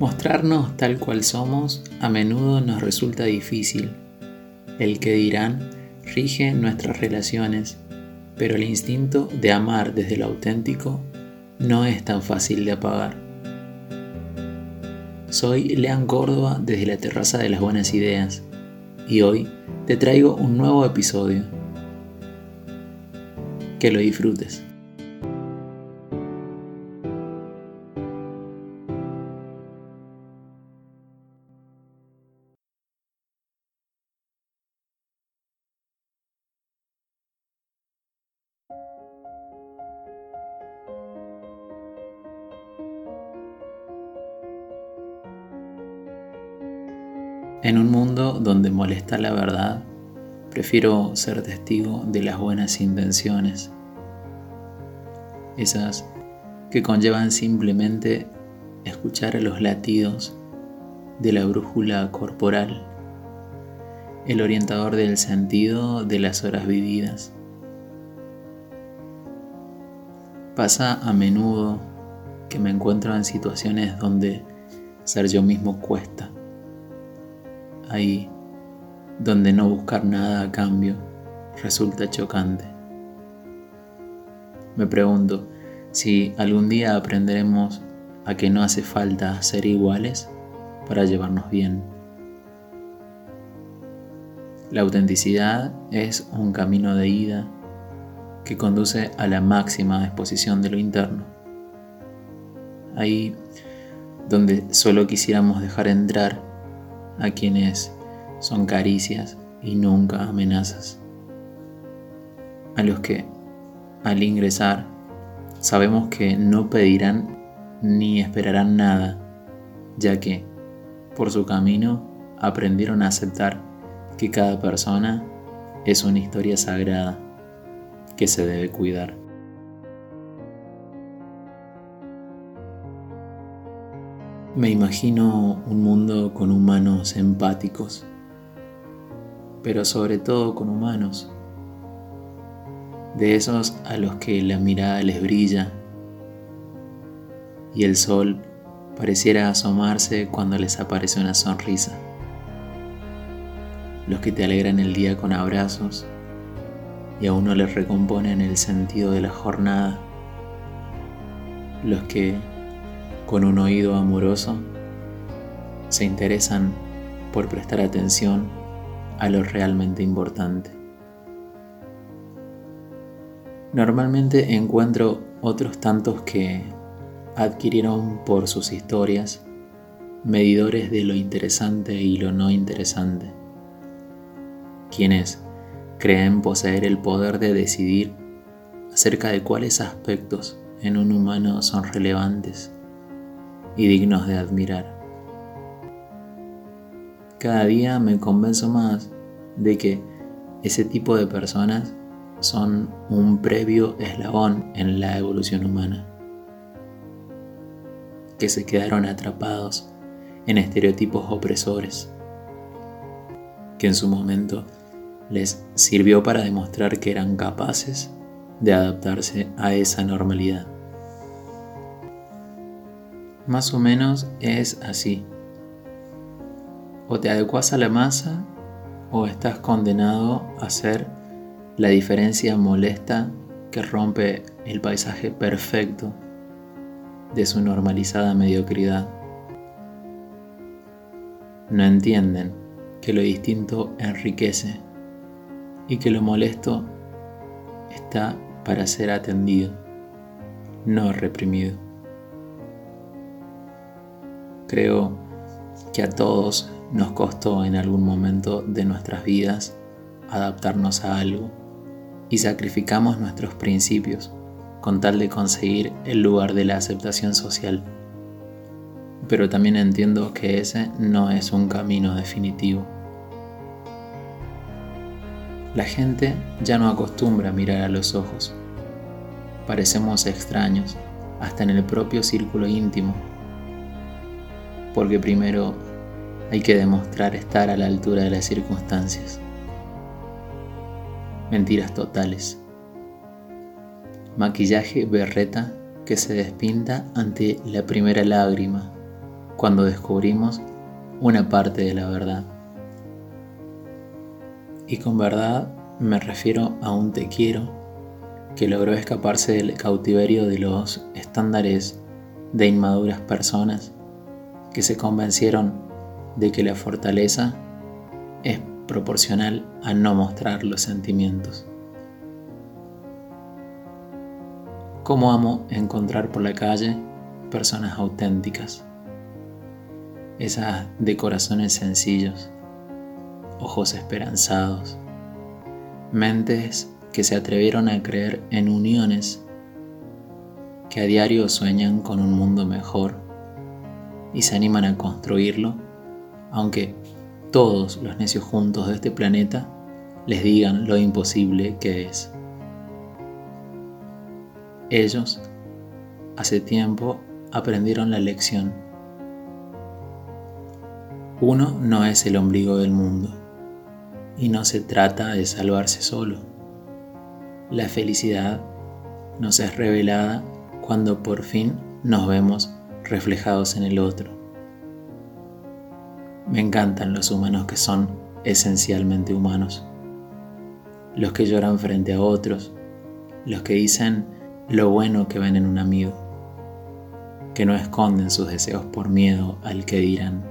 Mostrarnos tal cual somos a menudo nos resulta difícil. El que dirán rige nuestras relaciones, pero el instinto de amar desde lo auténtico no es tan fácil de apagar. Soy Lean Córdoba desde la terraza de las buenas ideas y hoy te traigo un nuevo episodio. Que lo disfrutes. En un mundo donde molesta la verdad, prefiero ser testigo de las buenas intenciones, esas que conllevan simplemente escuchar los latidos de la brújula corporal, el orientador del sentido de las horas vividas. Pasa a menudo que me encuentro en situaciones donde ser yo mismo cuesta ahí donde no buscar nada a cambio resulta chocante. Me pregunto si algún día aprenderemos a que no hace falta ser iguales para llevarnos bien. La autenticidad es un camino de ida que conduce a la máxima exposición de lo interno. Ahí donde solo quisiéramos dejar entrar a quienes son caricias y nunca amenazas. A los que, al ingresar, sabemos que no pedirán ni esperarán nada, ya que, por su camino, aprendieron a aceptar que cada persona es una historia sagrada que se debe cuidar. Me imagino un mundo con humanos empáticos, pero sobre todo con humanos, de esos a los que la mirada les brilla y el sol pareciera asomarse cuando les aparece una sonrisa, los que te alegran el día con abrazos y a uno les recomponen el sentido de la jornada, los que con un oído amoroso, se interesan por prestar atención a lo realmente importante. Normalmente encuentro otros tantos que adquirieron por sus historias medidores de lo interesante y lo no interesante, quienes creen poseer el poder de decidir acerca de cuáles aspectos en un humano son relevantes y dignos de admirar. Cada día me convenzo más de que ese tipo de personas son un previo eslabón en la evolución humana, que se quedaron atrapados en estereotipos opresores, que en su momento les sirvió para demostrar que eran capaces de adaptarse a esa normalidad. Más o menos es así. O te adecuas a la masa o estás condenado a ser la diferencia molesta que rompe el paisaje perfecto de su normalizada mediocridad. No entienden que lo distinto enriquece y que lo molesto está para ser atendido, no reprimido. Creo que a todos nos costó en algún momento de nuestras vidas adaptarnos a algo y sacrificamos nuestros principios con tal de conseguir el lugar de la aceptación social. Pero también entiendo que ese no es un camino definitivo. La gente ya no acostumbra a mirar a los ojos. Parecemos extraños, hasta en el propio círculo íntimo porque primero hay que demostrar estar a la altura de las circunstancias. Mentiras totales. Maquillaje berreta que se despinta ante la primera lágrima, cuando descubrimos una parte de la verdad. Y con verdad me refiero a un te quiero que logró escaparse del cautiverio de los estándares de inmaduras personas que se convencieron de que la fortaleza es proporcional a no mostrar los sentimientos. ¿Cómo amo encontrar por la calle personas auténticas? Esas de corazones sencillos, ojos esperanzados, mentes que se atrevieron a creer en uniones, que a diario sueñan con un mundo mejor y se animan a construirlo, aunque todos los necios juntos de este planeta les digan lo imposible que es. Ellos, hace tiempo, aprendieron la lección. Uno no es el ombligo del mundo y no se trata de salvarse solo. La felicidad nos es revelada cuando por fin nos vemos reflejados en el otro. Me encantan los humanos que son esencialmente humanos. Los que lloran frente a otros. Los que dicen lo bueno que ven en un amigo. Que no esconden sus deseos por miedo al que dirán.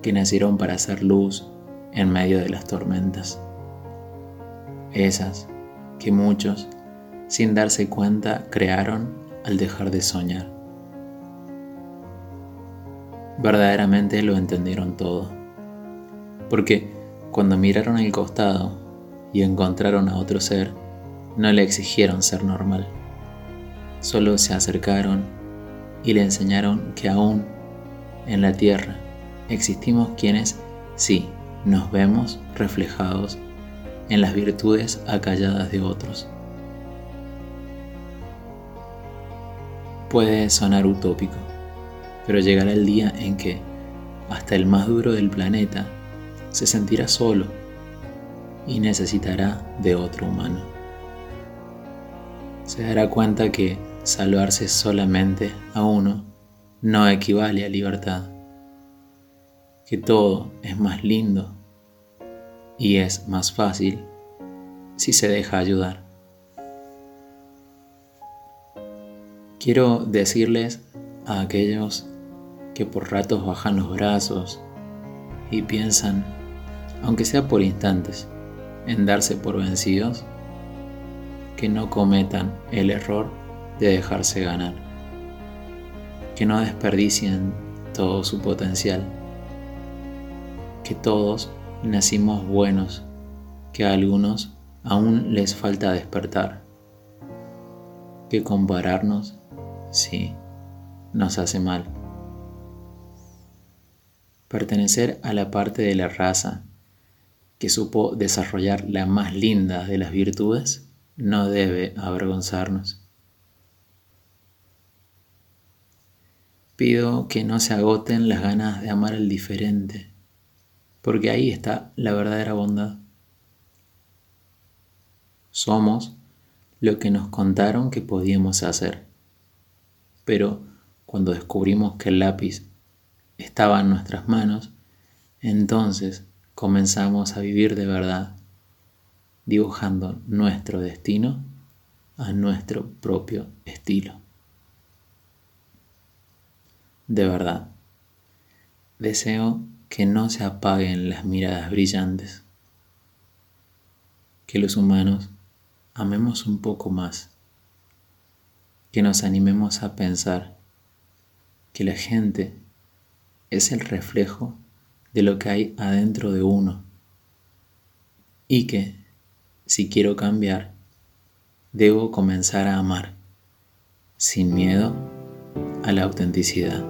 Que nacieron para hacer luz en medio de las tormentas. Esas que muchos, sin darse cuenta, crearon al dejar de soñar verdaderamente lo entendieron todo. Porque cuando miraron al costado y encontraron a otro ser, no le exigieron ser normal. Solo se acercaron y le enseñaron que aún en la tierra existimos quienes sí nos vemos reflejados en las virtudes acalladas de otros. Puede sonar utópico, pero llegará el día en que hasta el más duro del planeta se sentirá solo y necesitará de otro humano. Se dará cuenta que salvarse solamente a uno no equivale a libertad, que todo es más lindo y es más fácil si se deja ayudar. Quiero decirles a aquellos que por ratos bajan los brazos y piensan, aunque sea por instantes, en darse por vencidos, que no cometan el error de dejarse ganar, que no desperdicien todo su potencial, que todos nacimos buenos, que a algunos aún les falta despertar, que compararnos, sí, nos hace mal pertenecer a la parte de la raza que supo desarrollar la más linda de las virtudes no debe avergonzarnos. Pido que no se agoten las ganas de amar al diferente, porque ahí está la verdadera bondad. Somos lo que nos contaron que podíamos hacer, pero cuando descubrimos que el lápiz estaba en nuestras manos, entonces comenzamos a vivir de verdad, dibujando nuestro destino a nuestro propio estilo. De verdad, deseo que no se apaguen las miradas brillantes, que los humanos amemos un poco más, que nos animemos a pensar que la gente es el reflejo de lo que hay adentro de uno y que, si quiero cambiar, debo comenzar a amar sin miedo a la autenticidad.